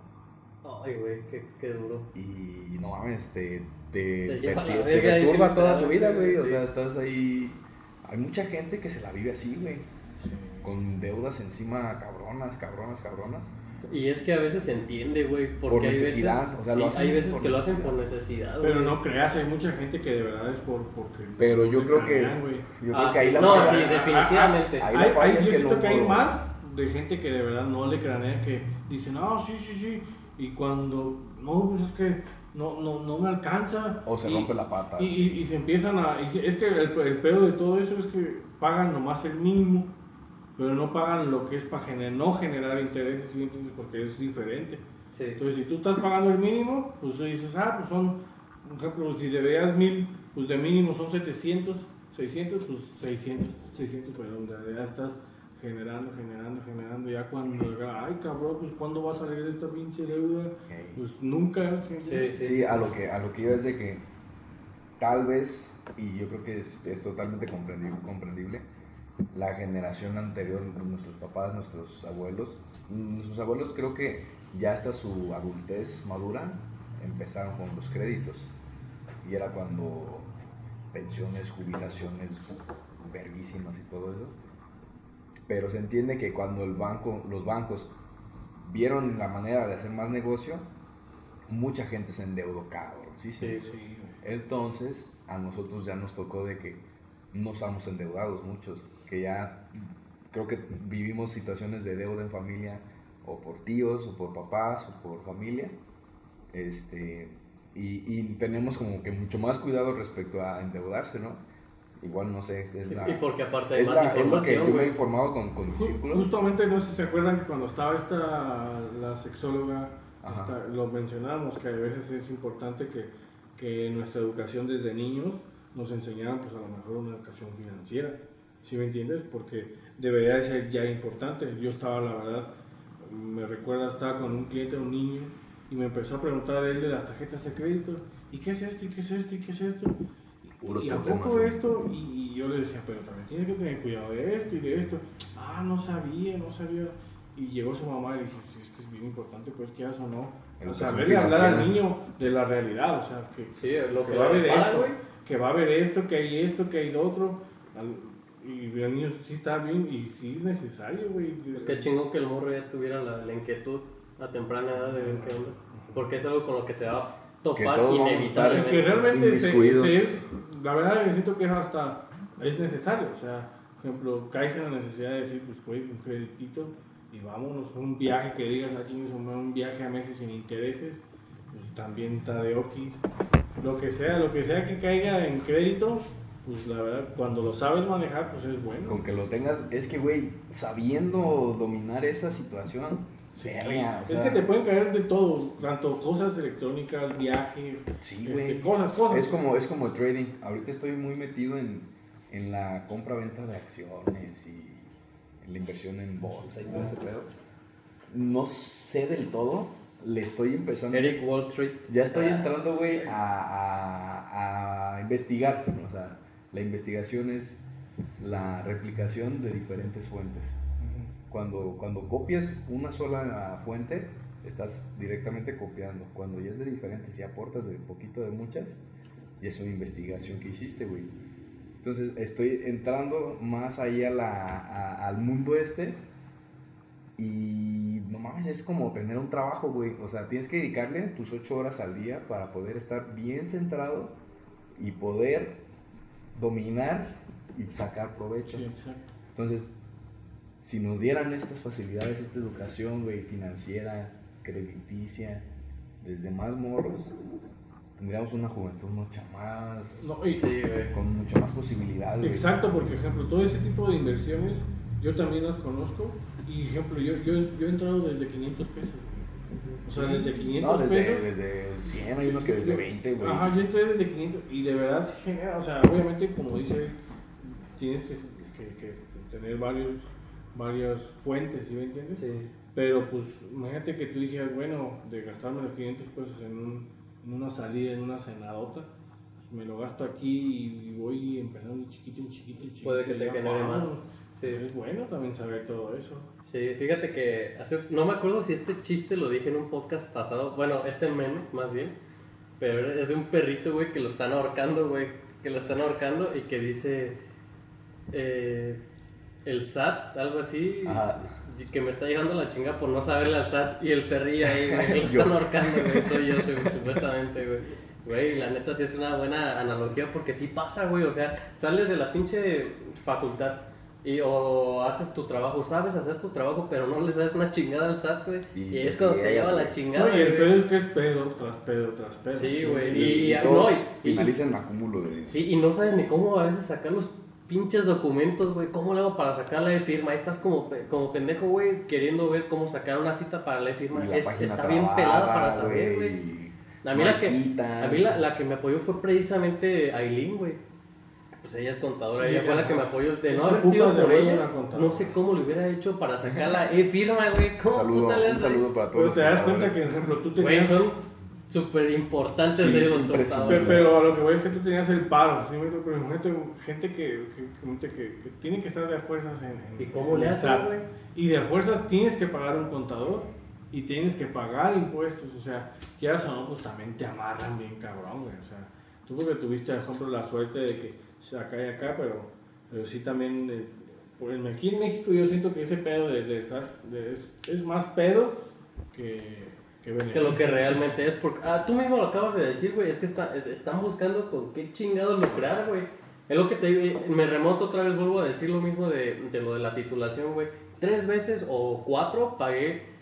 Ay, güey, qué, qué duro. y no mames, te, te, Te la perturba toda tu vida, güey, o sea, estás ahí... Hay mucha gente que se la vive así, güey, Sí. con deudas encima cabronas, cabronas, cabronas. Y es que a veces se entiende, güey, porque Por hay veces, o sea, sí, lo hacen hay veces por que lo hacen por necesidad, Pero no creas, hay mucha gente que de verdad es por porque Pero yo creo que... Yo Ah, creo que sí. ahí la No, sí, definitivamente. Ahí Hay, hay- es que siento no- que hay más de gente que de verdad no le cranea que dicen, no, sí, sí, sí. Y cuando, no, pues es que no, no, no me alcanza. O se Y- rompe la pata. Y, y- y se empiezan a. es que el, el pedo de todo eso es que pagan nomás el mínimo, pero no pagan lo que es para generar, no generar intereses, ¿sí? Entonces, porque es diferente. Sí. Entonces, si tú estás pagando el mínimo, pues tú dices, ah, pues son, por ejemplo, si deberías mil, pues de mínimo son 700, 600, pues 600, 600, perdón, ya, ya estás generando, generando, generando. Ya cuando, ay, cabrón, pues ¿cuándo va a salir esta pinche deuda? Ok. Pues nunca. ¿sí? Sí, sí. Sí, a lo que a lo que iba es de que tal vez, y yo creo que es, es totalmente comprendible, comprendible, la generación anterior, nuestros papás, nuestros abuelos, nuestros abuelos creo que ya hasta su adultez madura empezaron con los créditos. Y era cuando pensiones, jubilaciones verguísimas y todo eso. Pero se entiende que cuando el banco, los bancos vieron la manera de hacer más negocio, mucha gente se endeudó, cabrón. ¿sí? Sí, Sí, Entonces, a nosotros ya nos tocó de que no estamos endeudados muchos, que ya creo que vivimos situaciones de deuda en familia, o por tíos, o por papás, o por familia. Este, y, y tenemos como que mucho más cuidado respecto a endeudarse, ¿no? Igual no sé, es la, Y porque aparte hay es más la- es lo que información, yo me he güey. informado con, con mis Ju- círculos. Justamente, no sé si se acuerdan que cuando estaba esta, la sexóloga, lo mencionamos, que a veces es importante que, que nuestra educación desde niños nos enseñaran, pues a lo mejor una educación financiera, ¿sí me entiendes? Porque debería de ser ya importante. Yo estaba, la verdad, me recuerda, estaba con un cliente, un niño, y me empezó a preguntar a él de las tarjetas de crédito, ¿y qué es esto? ¿y qué es esto? ¿y qué es esto? Puros ¿Y a poco ¿no? esto? Y, y yo le decía, pero también tienes que tener cuidado de esto y de esto. Ah, no sabía, no sabía. Y llegó su mamá y le dije, sí, es que es bien importante, pues quieras o no. Educación Saberle hablar al niño de la realidad, o sea, que, Sí, lo que que va a haber esto, que va a haber esto, que hay esto, que hay lo otro. Al- Y el niño sí está bien y sí es necesario, güey. Pues qué chingón que el morro ya tuviera la, la inquietud a temprana edad de ver qué onda. Porque es algo con lo que se va a Que topar a Y inevitablemente. que realmente se, se es, la verdad yo siento que es hasta, es necesario, o sea, por ejemplo, caes en la necesidad de decir, pues güey, un creditito y vámonos, un viaje que digas, ah, chingues, un un viaje a meses sin intereses, pues también está de okis, lo que sea, lo que sea que caiga en crédito, pues la verdad, cuando lo sabes manejar, pues es bueno. Con que lo tengas, es que, güey, sabiendo dominar esa situación, Sí, verga, es sea, que te pueden caer de todo, tanto cosas electrónicas, viajes, Sí, este, cosas, cosas. Es como, es como el trading. Ahorita estoy muy metido en, en la compra-venta de acciones y en la inversión en bolsa y todo ese pedo. No sé del todo. Le estoy empezando. Eric Wall Street. Ya estoy entrando, güey, a, a- a investigar. O sea, la investigación es la replicación de diferentes fuentes. Cuando, cuando copias una sola fuente, estás directamente copiando. Cuando ya es de diferentes y aportas de poquito de muchas, ya es una investigación que hiciste, güey. Entonces estoy entrando más ahí a la, a- al mundo este y no mames, es como tener un trabajo, güey. O sea, tienes que dedicarle tus ocho horas al día para poder estar bien centrado y poder dominar y sacar provecho. Sí. Entonces, si nos dieran estas facilidades, esta educación, güey, financiera, crediticia, desde más morros, tendríamos una juventud mucho más, No, y- Sí, con mucho más posibilidades. güey. Exacto, porque ejemplo, todo ese tipo de inversiones yo también las conozco y ejemplo, yo, yo, yo he entrado desde 500 pesos. O sea, desde 500 No, desde, pesos. desde 100, hay unos que desde 20, güey. Ajá, yo entré desde 500 y de verdad sí genera, o sea, obviamente como dices, tienes que, que- que tener varios, varias fuentes, ¿sí me entiendes? Sí. Pero pues imagínate que tú dijeras, bueno, de gastarme los 500 pesos en, un- en una salida, en una cenadota, pues me lo gasto aquí y voy empezando chiquito, en chiquito, en chiquito. Puede que te genere más. Sí. Pues es bueno también saber todo eso. Sí, fíjate que hace, no me acuerdo si este chiste lo dije en un podcast pasado, bueno, este meme más bien, pero es de un perrito, güey, que lo están ahorcando, güey, que lo están ahorcando y que dice eh, el SAT, algo así, Ajá. y que me está llegando la chinga por no saberle al SAT y el perrillo ahí, güey, que lo están ahorcando, güey, soy yo, según- supuestamente, güey. Güey, la neta sí es una buena analogía porque sí pasa, güey, o sea, sales de la pinche facultad. Y, o haces tu trabajo, sabes hacer tu trabajo, pero no le sabes una chingada al SAT, güey. Y es cuando te lleva la chingada. No, y el pedo es que es pedo tras pedo tras pedo. Sí, güey, Y, y- y no, y- finalizan acúmulo de... Sí, y no sabes ni cómo a veces sacar los pinches documentos, güey. ¿Cómo le hago para sacar la e-firma? Ahí estás como, pe- como pendejo, güey, queriendo ver cómo sacar una cita para la Es- página está bien pelada para saber, güey. A mí, la que, a mí la, la que me apoyó fue precisamente Aileen, güey. Pues ella es contadora, ella fue la que me apoyó. De no haber sido por ella, no sé cómo le hubiera hecho para sacar la e-firma, güey. Un ¿Cómo saludo, puta le un haces? saludo para todos Pero te das cuenta que, por ejemplo, tú Güey, tenías... son súper importantes Sí, ellos los contadores. Pe- Pero a lo que voy es que tú tenías el paro, ¿sí? Pero imagínate gente que, que, que, que- que tiene que estar de fuerzas en, en- ¿Y cómo le en haces, SAT. güey? Y de fuerzas tienes que pagar un contador y tienes que pagar impuestos, o sea, quieras o no, pues también te amarran bien cabrón, güey, o sea, tú porque tuviste, por ejemplo, la suerte de que acá y acá, pero Pero sí también, eh, pues aquí en México yo siento que ese pedo de, es, es más pedo que, que Que lo que realmente es, porque, ah, tú mismo lo acabas de decir, güey, es que está, están buscando con qué chingados lucrar, güey. Es lo que te eh, me remonto otra vez, vuelvo a decir lo mismo de, de lo de la titulación, güey. Tres veces o cuatro pagué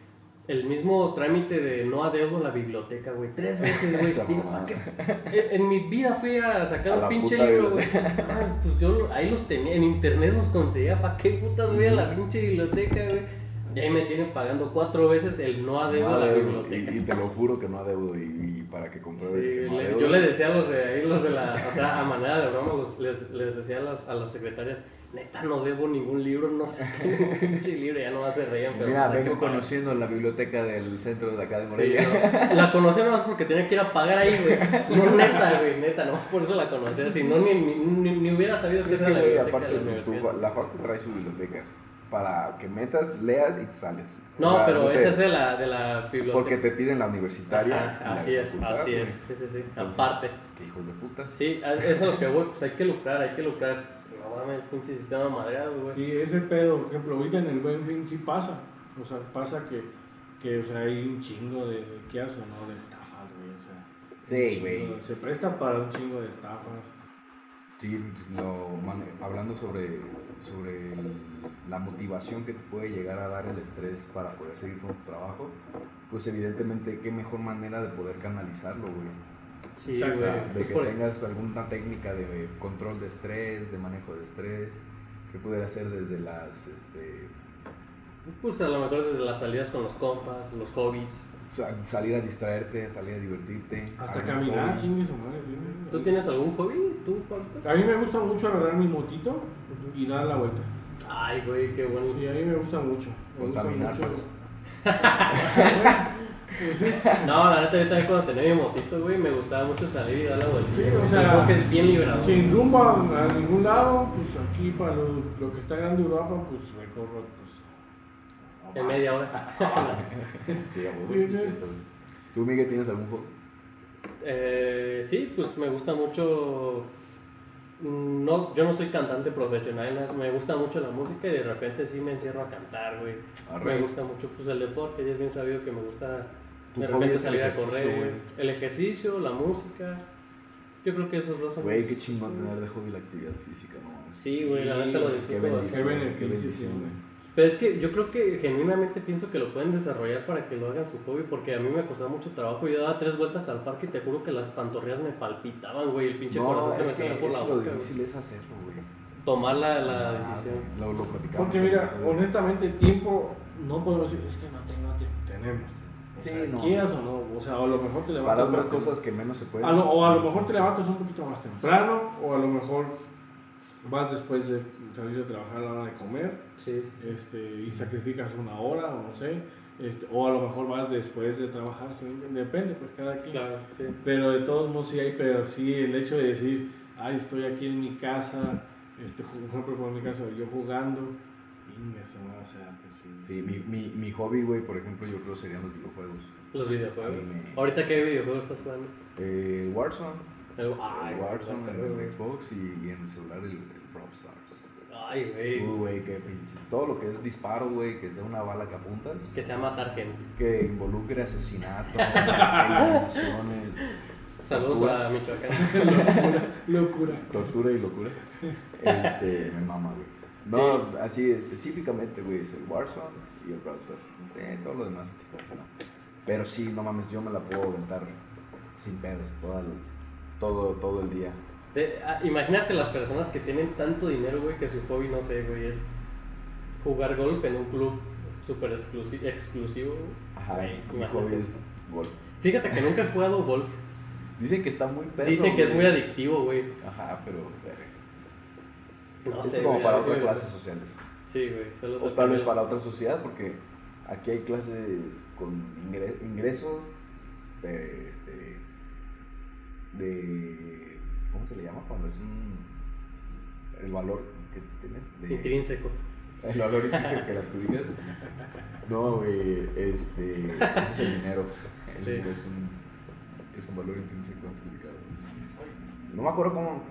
el mismo trámite de no adeudo a la biblioteca, güey. Tres veces, güey. En- En mi vida fui a sacar A un pinche libro, güey. Ah, pues yo ahí los tenía, en internet los conseguía. ¿Para qué putas voy a la pinche biblioteca, güey? Y ahí me tienen pagando cuatro veces el no adeudo No a la biblioteca. Y, y te lo juro que no adeudo. Y, y para que Sí, compruebes que no adeudo. yo le decía a los de ahí, los de la, o sea, a manera de broma, les, les decía a las, a las secretarias, neta, no debo ningún libro, no sé qué libro, ya no se reían, pero Mira, pues, hay que vengo pagar. conociendo la biblioteca del centro de acá de Sí, Morelia. no, la conocí nomás porque tenía que ir a pagar ahí, güey. No, neta, güey, neta, nomás por eso la conocía. Si no, ni, ni, ni, ni hubiera sabido que Es era la biblioteca aparte, de la tu- universidad. la facu trae su biblioteca para que metas, leas y te sales. No, pero esa es de la, de la biblioteca. Porque te piden la universitaria. Ajá, y la así es, facultad, así es. Sí, sí, sí. Entonces, Aparte. Qué hijos de puta. Sí, a- eso es lo que voy, pues hay que lucrar, hay que lucrar. Mames, pinche sistema madreado, güey. Sí, ese pedo, por ejemplo, ahorita en el buen fin sí pasa. O sea, pasa que, que o sea, hay un chingo de, de ¿qué haces, no? De estafas, güey. O sea, Sí, güey. Se presta para un chingo de estafas. Sí, lo, mane- hablando sobre, sobre el- la motivación que te puede llegar a dar el estrés para poder seguir con tu trabajo, pues evidentemente qué mejor manera de poder canalizarlo, güey. Sí, Exacto. güey. De Pues que por- tengas alguna técnica de control de estrés, de manejo de estrés, que pudiera ser desde las, este, Pues a lo mejor desde las salidas con los compas, los hobbies. sa- salir a distraerte, salir a divertirte. Hasta caminar, hobby. chingue su madre. ¿Tú tienes algún hobby? ¿Tú, Pablo? A mí me gusta mucho agarrar mi motito y dar la vuelta. Ay, güey, qué bueno. Sí, a mí me gusta mucho. Me gusta mucho. pues. Pues sí. No, la neta, yo también cuando tenía mi motito, güey, me gustaba mucho salir y dar la vuelta. Sí, o sea, creo que es bien liberador. Sin rumbo a, a ningún lado, pues aquí para lo, lo que está grande Europa, pues recorro pues, En media hora. Sí, a güey. ¿Tú, Miguel, tienes algún hobby? Eh, sí, pues me gusta mucho. mm, No, yo no soy cantante profesional, me gusta mucho la música y de repente sí me encierro a cantar, güey. Arre. Me gusta mucho pues el deporte, ya es bien sabido que me gusta Tu de repente el salir a ejercicio, correr, güey. el ejercicio, la música. Yo creo que esos dos son Güey, qué chingón tener de hobby la actividad física, ¿no? Sí, güey, la neta lo disfruto Qué beneficio, güey. Pero es que yo creo que genuinamente pienso que lo pueden desarrollar para que lo hagan su hobby, porque a mí me costaba mucho trabajo. Yo daba tres vueltas al parque y te juro que las pantorrillas me palpitaban, güey. El pinche No, corazón se me salía por la lo boca. güey. difícil es hacerlo, güey. Tomar la, la Ah, decisión. güey, Lo, lo platicamos. Porque mira, el- honestamente, tiempo no podemos decir, es que no tengo tiempo. Tenemos. O Sí, sea, no. quieras o no, o sea, o a lo mejor te levantas Para otras más cosas que menos se pueden. A lo- o a lo mejor te levantas un poquito más temprano, o a lo mejor vas después de salir de trabajar a la hora de comer, Sí, sí, sí. este, y sacrificas una hora, o no sé, este, o a lo mejor vas después de trabajar, depende, pues cada quien. Claro, sí. Pero de todos modos sí hay, pero sí el hecho de decir, ay, estoy aquí en mi casa, este, por ejemplo, por mi caso, yo jugando, eso, o sea, pues sí. Sí, mi, mi, mi hobby, güey, por ejemplo, yo creo serían los videojuegos. Los videojuegos. Me- Ahorita, ¿qué videojuegos estás jugando? Eh, Warzone. El, ay, el Warzone güey, en el. Xbox y, y en el celular el, el Brawl Stars. Ay, güey. Uy, güey, que pinche. Todo lo que es disparo, güey, que de una bala que apuntas. Que sea matar gente. que involucre asesinato, emociones, Saludos Locura. a Michoacán. Locura. tortura y locura. Este, me mama, güey. No, así específicamente, güey, es el Warzone y el Brawl. Eh, todo lo demás, así como no. Pero sí, no mames, yo me la puedo aventar sin pedos toda el- todo, todo el día. De- ah, imagínate las personas que tienen tanto dinero, güey, que su hobby, no sé, güey, es jugar golf en un club súper exclusi- exclusivo. Ajá, Güey, mi imagínate. hobby es golf. Fíjate que nunca he jugado golf. Dicen que está muy perro. Dicen que es muy adictivo, güey. Ajá, pero. No sé. es como güey, para sí otras gusta. clases sociales. Sí, güey. Solo O tal vez para otra sociedad, porque aquí hay clases con ingre- ingreso de, este, de. ¿Cómo se le llama? Cuando es un. El valor que tienes. De, Intrínseco. El valor intrínseco que le adjudicas. No, güey. Este. Eso es el dinero. Sí. es un, es un valor intrínseco adjudicado. No me acuerdo cómo.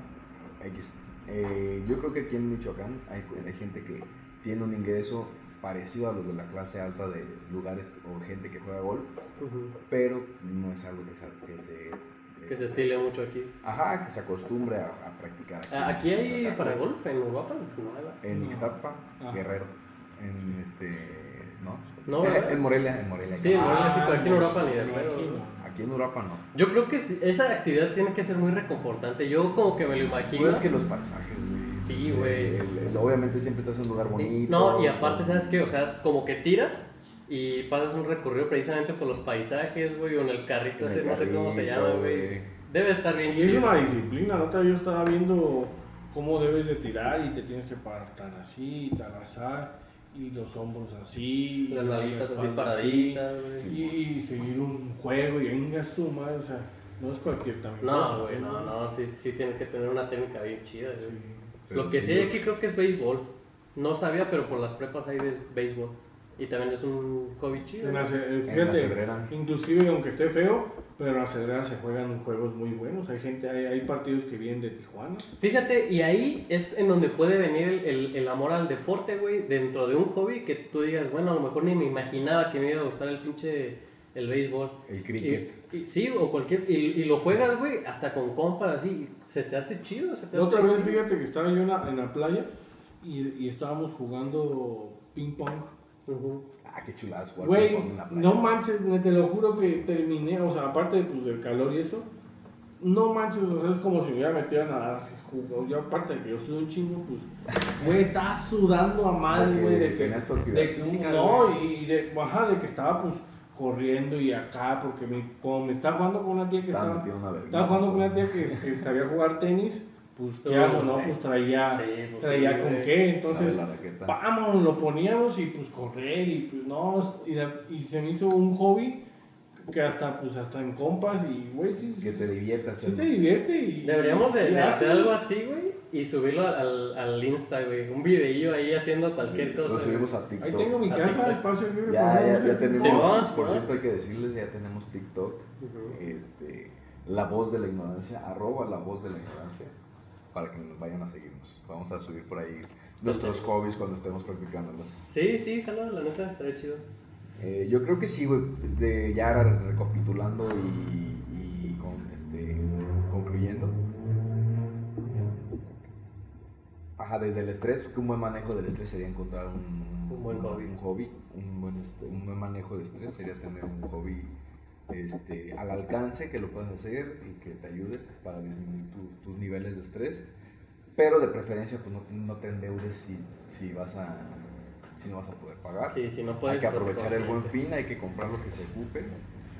X. Eh, yo creo que aquí en Michoacán hay, hay gente que tiene un ingreso parecido a los de la clase alta de lugares o gente que juega golf, pero no es algo que se... Que se, Que se estile mucho aquí. Ajá, que se acostumbre a, a practicar. Ah, ¿Aquí hay Michoacán. para golf en ¿verdad? En No. Ixtapa, Ah. Guerrero, en este... ¿No? En Morelia, en Morelia. Sí, en Morelia sí, pero aquí en no. Europa ni de Sí, pedo, aquí en Europa no. Yo creo que esa actividad tiene que ser muy reconfortante. Yo como que me lo imagino. Pues es que los paisajes, güey. Sí, güey. El- el- obviamente siempre estás en un lugar bonito. No, y aparte, ¿sabes qué? O sea, como que tiras y pasas un recorrido precisamente por los paisajes, güey, o en el carrito En ese, el no sé cómo se llama, güey. Debe estar bien Y es chido. una disciplina, la otra vez yo estaba viendo cómo debes de tirar y te tienes que parar tan así, tan asar, y los hombros así, Las nalguitas así paraditas. Sí. y, seguir un juego y venga su madre, o sea, no es cualquier también. cosa, No, güey, ¿sí? no, no, sí, sí tiene que tener una técnica bien chida. Sí. Lo que sí hay aquí creo que es béisbol. No sabía, pero por las prepas hay béis- béisbol. Y también es un hobby chido. En la, eh, En la fíjate, inclusive aunque esté feo, pero en la cedrera se juegan juegos muy buenos. Hay gente, hay, hay partidos que vienen de Tijuana. Fíjate, y ahí es en donde puede venir el, el- el amor al deporte, güey, dentro de un hobby que tú digas, bueno, a lo mejor ni me imaginaba que me iba a gustar el pinche, el béisbol. El cricket. Y, y- sí, o cualquier, y, y lo juegas, güey, hasta con compas, así, se te hace chido, se te hace... otra vez, fíjate que estaba yo en la, en la playa y, y estábamos jugando ping pong. Ujú. Ah, qué chuladas jugar Güey, playa. no manches, te lo juro que terminé, o sea, aparte pues, del calor y eso, no manches, o sea, es como si me hubiera metido a nadar así, jugo. Yo aparte de que yo soy un chingo, pues, güey, estaba sudando a madre, güey, de que, de que, física, no, güey. y de, ajá, de que estaba, pues, corriendo y acá, porque me, como me estaba jugando con una tía que Estaba estaba jugando con una tía que, que sabía jugar tenis, pues, ¿qué No, hago, no? güey. Pues traía, Sí, pues, traía sí, con güey. qué, entonces... Vamos, lo poníamos y pues correr y pues no, y, la- y se me hizo un hobby que hasta pues hasta en compas y güey, sí, sí, Que te diviertas. sí te divierte y... Deberíamos de, sí de hacer algo así, güey, y subirlo al, al Insta, güey, un videillo ahí haciendo cualquier cosa. Lo subimos a TikTok. Ahí tengo mi A casa, TikTok. espacio libre. Ya, ya, ya tenemos. Sí, vamos, por ¿no? cierto, hay que decirles, ya tenemos TikTok. Ujú. Este, la voz de la ignorancia, arroba la voz de la ignorancia, para que nos vayan a seguirnos. Vamos a subir por ahí nuestros hobbies cuando estemos practicándolos. Sí, sí, jalo, la neta estaría chido. Eh, yo creo que sí, güey, de, ya recapitulando y, y con, este, concluyendo. Ajá, desde el estrés, un buen manejo del estrés sería encontrar un, Un buen hobby. Un, hobby, un buen, este, un buen manejo de estrés sería tener un hobby este, al alcance que lo puedas hacer y que te ayude para disminuir tu- tus niveles de estrés. Pero de preferencia, pues no, no te endeudes si, si, vas a, si no vas a poder pagar. Sí, si no puedes... Hay que aprovechar el buen fin, hay que comprar lo que se ocupe,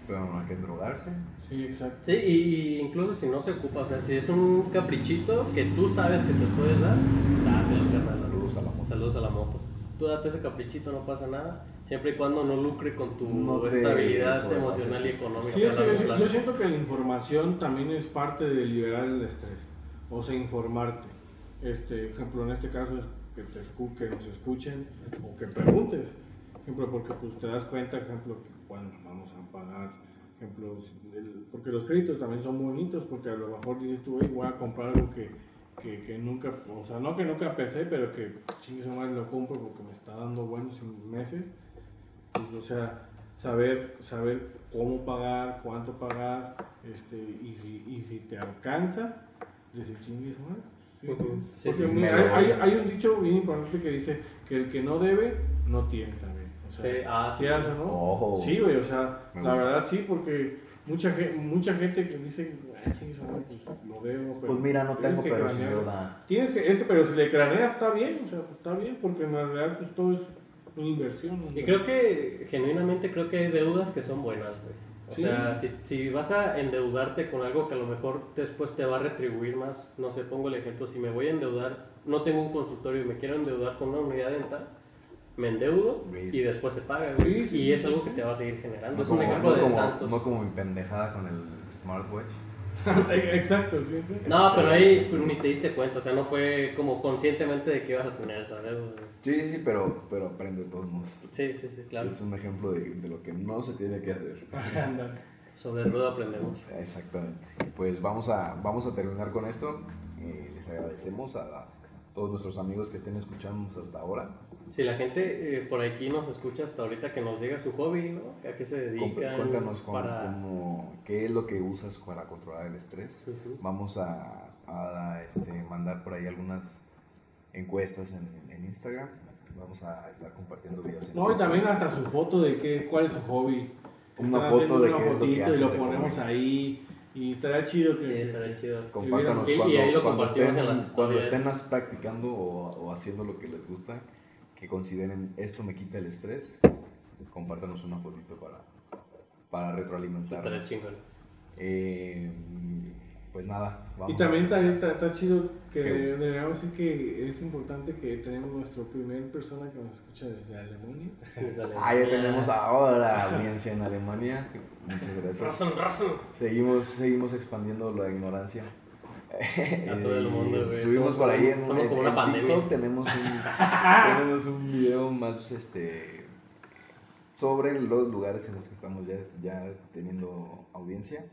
pero no hay que drogarse. Sí, exacto. Sí, y, y incluso si no se ocupa, o sea, si es un caprichito que tú sabes que te puedes dar, dátelo, carnal. Saludos a la moto. Saludos a la moto. Tú date ese caprichito, no pasa nada, siempre y cuando no lucre con tu No estabilidad emocional y económica. Sí, es que yo, yo siento que la información también es parte de liberar el estrés, o sea, informarte. Este, ejemplo, en este caso es que, te escu- que nos escuchen o que preguntes. Ejemplo, porque pues te das cuenta, ejemplo, que cuando vamos a pagar, ejemplo, el- porque los créditos también son bonitos, porque a lo mejor dices tú, "Ey, voy a comprar algo que, que, que nunca, o sea, no que nunca pensé, pero que chingue su madre lo compro porque me está dando buenos meses. Pues, o sea, saber, saber cómo pagar, cuánto pagar, este, y si, y si te alcanza, decir chingue su madre. Sí, pues, Sí, porque sí, hay, hay- un dicho bien importante que dice que el que no debe, no tiene también. O sea, Sí, ah, sí. ¿quieras o no? Ojo. Sí, güey, o sea, la verdad sí, porque mucha, mucha gente que dice, "Ah, pues lo debo. Pero Pues mira, no tengo, que pero deuda. Tienes que, es que, pero si le craneas está bien, o sea, pues está bien, porque en realidad pues todo es una inversión. ¿no? Y creo que, genuinamente, creo que hay deudas que son buenas, güey. O Sí. sea, si, si vas a endeudarte con algo que a lo mejor después te va a retribuir más, no sé, pongo el ejemplo, si me voy a endeudar, no tengo un consultorio y me quiero endeudar con una unidad dental, me endeudo y después se paga, güey. Sí, sí, y sí, es sí. algo que te va a seguir generando. No es un como, ejemplo no de como- tantos. no como mi pendejada con el smartwatch. Exacto, sí. sí. No, pero ahí pues, ni te diste cuenta, o sea, no fue como conscientemente de que ibas a tener esa deuda. Sí, sí, pero, pero aprende de todos modos. Sí, sí, sí, claro. Es un ejemplo de, de lo que no se tiene que hacer. Sobre rueda aprendemos. Exactamente. Pues vamos a, vamos a terminar con esto. Eh, les agradecemos a, a todos nuestros amigos que estén escuchándonos hasta ahora. Si la gente eh, por aquí nos escucha hasta ahorita que nos llega su hobby, ¿no? ¿A qué se dedican? Cuéntanos cómo- para... cómo- qué es lo que usas para controlar el estrés. Vamos a, a, este, mandar por ahí algunas encuestas en, en Instagram. Vamos a estar compartiendo videos. en No, y también hasta su foto de qué, cuál es su hobby. Una foto de una qué es lo que y lo ponemos comer. ahí. Y estaría chido que Sí, estaría chido. Compártanos Y- y cuando, ahí lo cuando compartimos estén, en las cuando historias. estén más practicando o, o haciendo lo que les gusta, que consideren esto me quita el estrés. Compártanos una fotito para, para chingón. Eh, pues nada, vamos Y también está, está, está chido que ¿Qué? deberíamos decir que es importante que tenemos nuestra primer persona que nos escucha desde Alemania. Ah, ya tenemos ahora audiencia en Alemania. Muchas gracias. Razón, razón. Seguimos, seguimos expandiendo la ignorancia. A todo el mundo, güey. Estuvimos Somos por ahí como- en, somos en- como una en pandemia. TikTok, tenemos un, tenemos un video más este sobre los lugares en los que estamos ya, ya teniendo audiencia.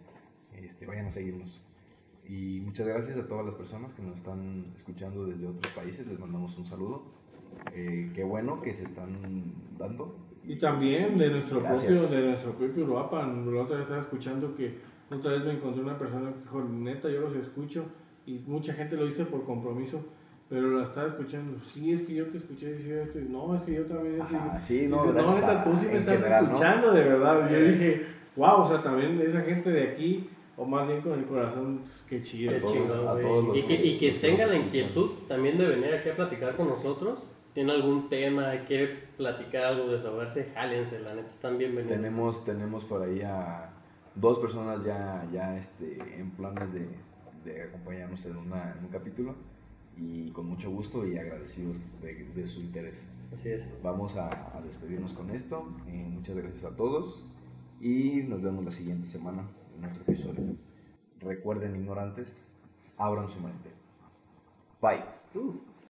Este, vayan a seguirnos. Y muchas gracias a todas las personas que nos están escuchando desde otros países. Les mandamos un saludo. Eh, qué bueno que se están dando. Y también de nuestro Gracias. propio, de nuestro propio Uruapan. La otra vez estaba escuchando que otra vez me encontré una persona que dijo, neta, yo los escucho. Y mucha gente lo dice por compromiso. Pero la estaba escuchando. Sí, es que yo te escuché decir esto. Y no, es que yo también. Ajá, sí, Dice, no, no, gracias neta, tú sí me estás general, ¿no? escuchando de verdad. Yo dije, wow, o sea, también esa gente de aquí, o más bien con el corazón, qué chido. Qué todos los y que, y que tenga la inquietud también de venir aquí a platicar con nosotros. Tiene algún tema, quiere platicar algo, desahogarse, jálense, la neta, están bienvenidos. Tenemos, tenemos por ahí a dos personas ya, ya este, en planes de, de acompañarnos en, una, en un capítulo y con mucho gusto y agradecidos de, de su interés. Así es. Vamos a, a despedirnos con esto. Eh, muchas gracias a todos y nos vemos la siguiente semana en otro episodio. Recuerden, ignorantes, abran su mente. Bye. Uh.